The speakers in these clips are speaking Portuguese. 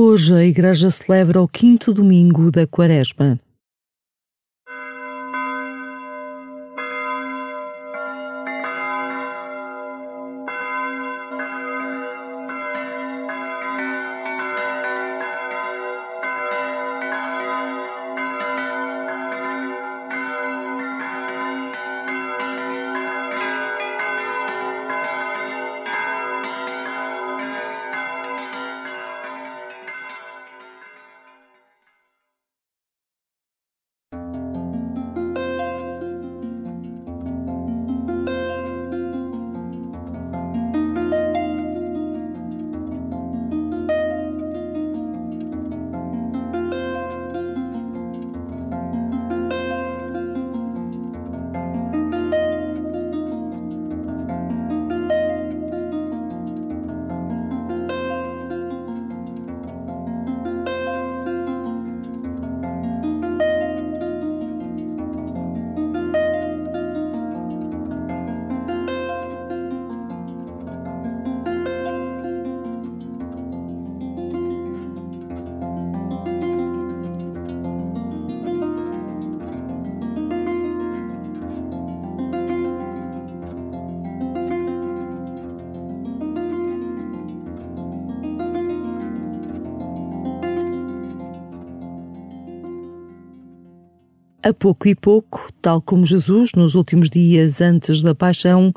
Hoje a Igreja celebra o quinto domingo da Quaresma. A pouco e pouco, tal como Jesus nos últimos dias antes da paixão,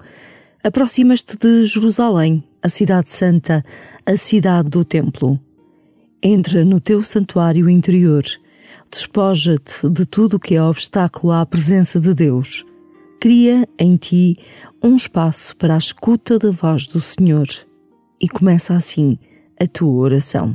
aproximas-te de Jerusalém, a cidade santa, a cidade do templo. Entra no teu santuário interior, despoja-te de tudo o que é obstáculo à presença de Deus. Cria em ti um espaço para a escuta da voz do Senhor e começa assim a tua oração.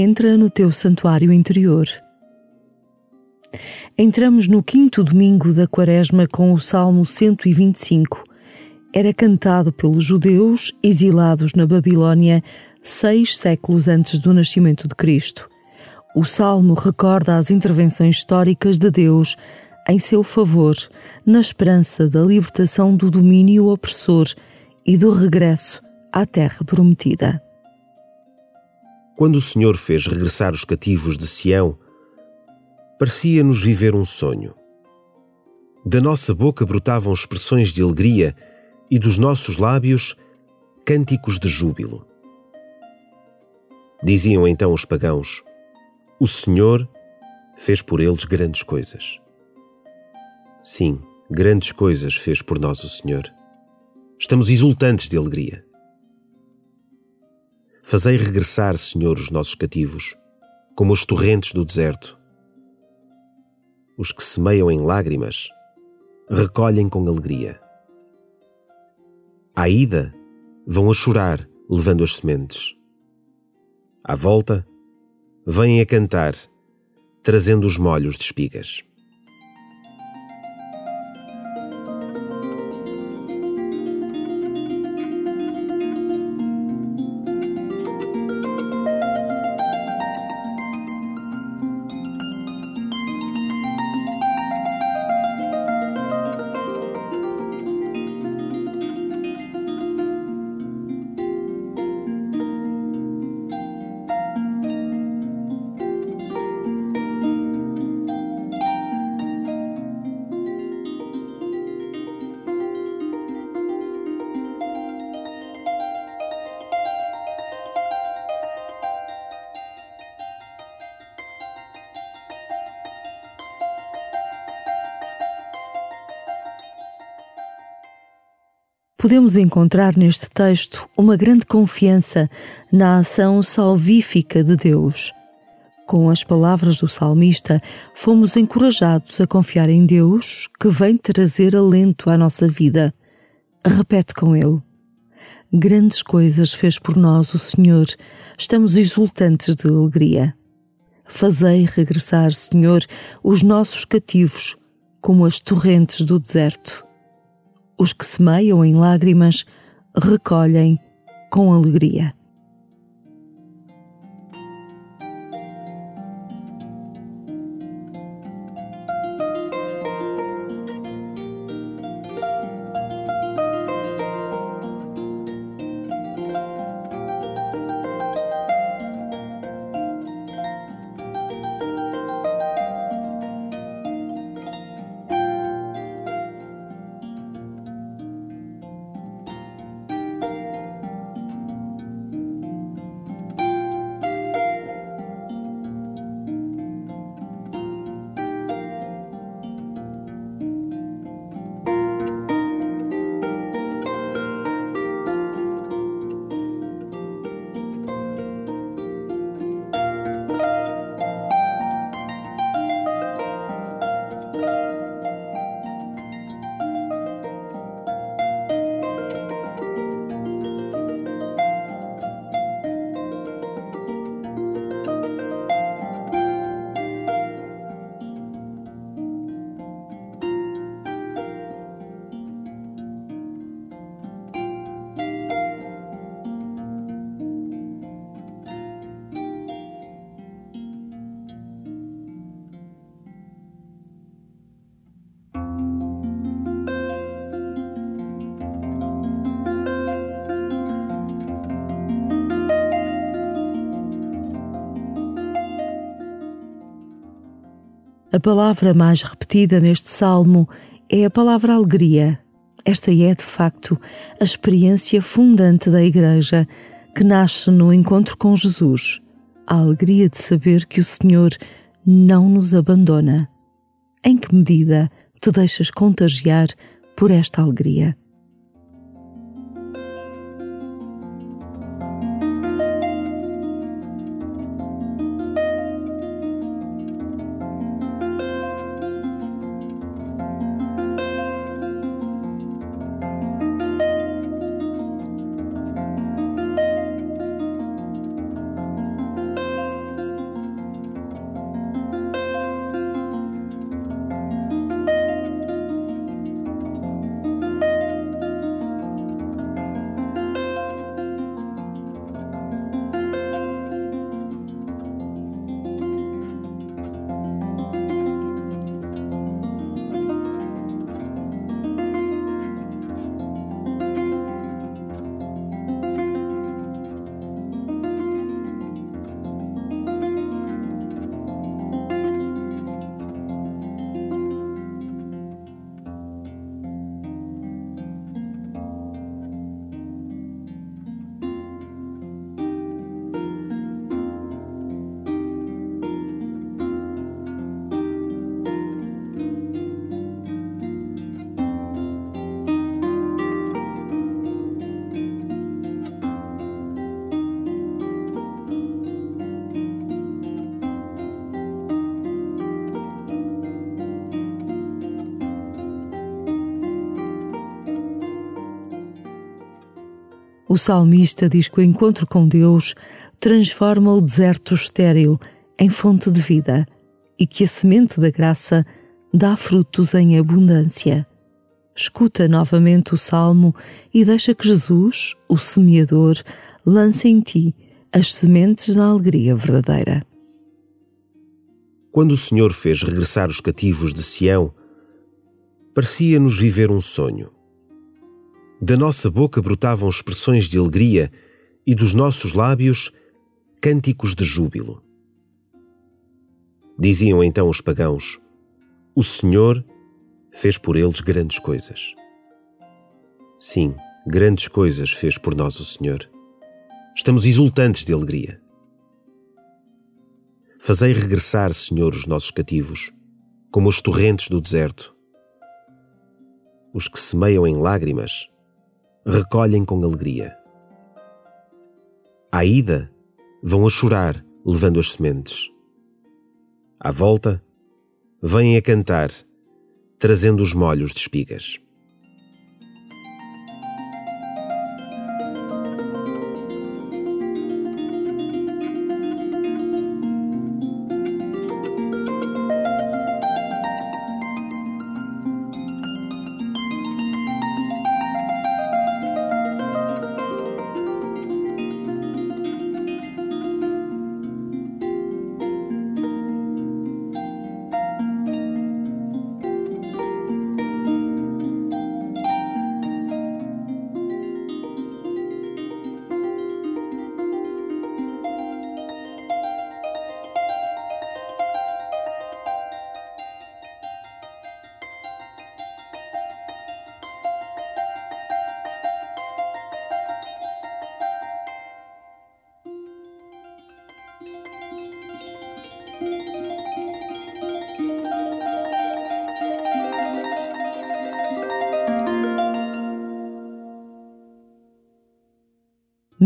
Entra no teu santuário interior. Entramos no quinto domingo da Quaresma com o Salmo 125. Era cantado pelos judeus exilados na Babilônia seis séculos antes do nascimento de Cristo. O Salmo recorda as intervenções históricas de Deus em seu favor, na esperança da libertação do domínio opressor e do regresso à terra prometida. Quando o Senhor fez regressar os cativos de Sião, parecia-nos viver um sonho. Da nossa boca brotavam expressões de alegria e dos nossos lábios cânticos de júbilo. Diziam então os pagãos: O Senhor fez por eles grandes coisas. Sim, grandes coisas fez por nós o Senhor. Estamos exultantes de alegria. Fazei regressar, Senhor, os nossos cativos, como os torrentes do deserto. Os que semeiam em lágrimas, recolhem com alegria. À ida, vão a chorar, levando as sementes. À volta, vêm a cantar, trazendo os molhos de espigas. Podemos encontrar neste texto uma grande confiança na ação salvífica de Deus. Com as palavras do salmista, fomos encorajados a confiar em Deus, que vem trazer alento à nossa vida. Repete com ele: Grandes coisas fez por nós o Senhor, estamos exultantes de alegria. Fazei regressar, Senhor, os nossos cativos, como as torrentes do deserto. Os que semeiam em lágrimas recolhem com alegria. A palavra mais repetida neste salmo é a palavra alegria. Esta é, de facto, a experiência fundante da Igreja, que nasce no encontro com Jesus. A alegria de saber que o Senhor não nos abandona. Em que medida te deixas contagiar por esta alegria? O salmista diz que o encontro com Deus transforma o deserto estéril em fonte de vida e que a semente da graça dá frutos em abundância. Escuta novamente o salmo e deixa que Jesus, o semeador, lance em ti as sementes da alegria verdadeira. Quando o Senhor fez regressar os cativos de Sião, parecia-nos viver um sonho. Da nossa boca brotavam expressões de alegria e dos nossos lábios cânticos de júbilo. Diziam então os pagãos: O Senhor fez por eles grandes coisas. Sim, grandes coisas fez por nós o Senhor. Estamos exultantes de alegria. Fazei regressar, Senhor, os nossos cativos, como os torrentes do deserto. Os que semeiam em lágrimas recolhem com alegria. À ida, vão a chorar, levando as sementes. À volta, vêm a cantar, trazendo os molhos de espigas.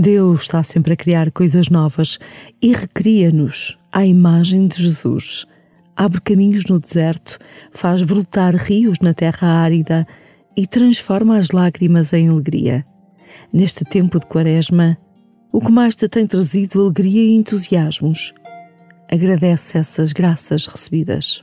Deus está sempre a criar coisas novas e recria-nos à imagem de Jesus. Abre caminhos no deserto, faz brotar rios na terra árida e transforma as lágrimas em alegria. Neste tempo de Quaresma, o que mais te tem trazido alegria e entusiasmos? Agradece essas graças recebidas.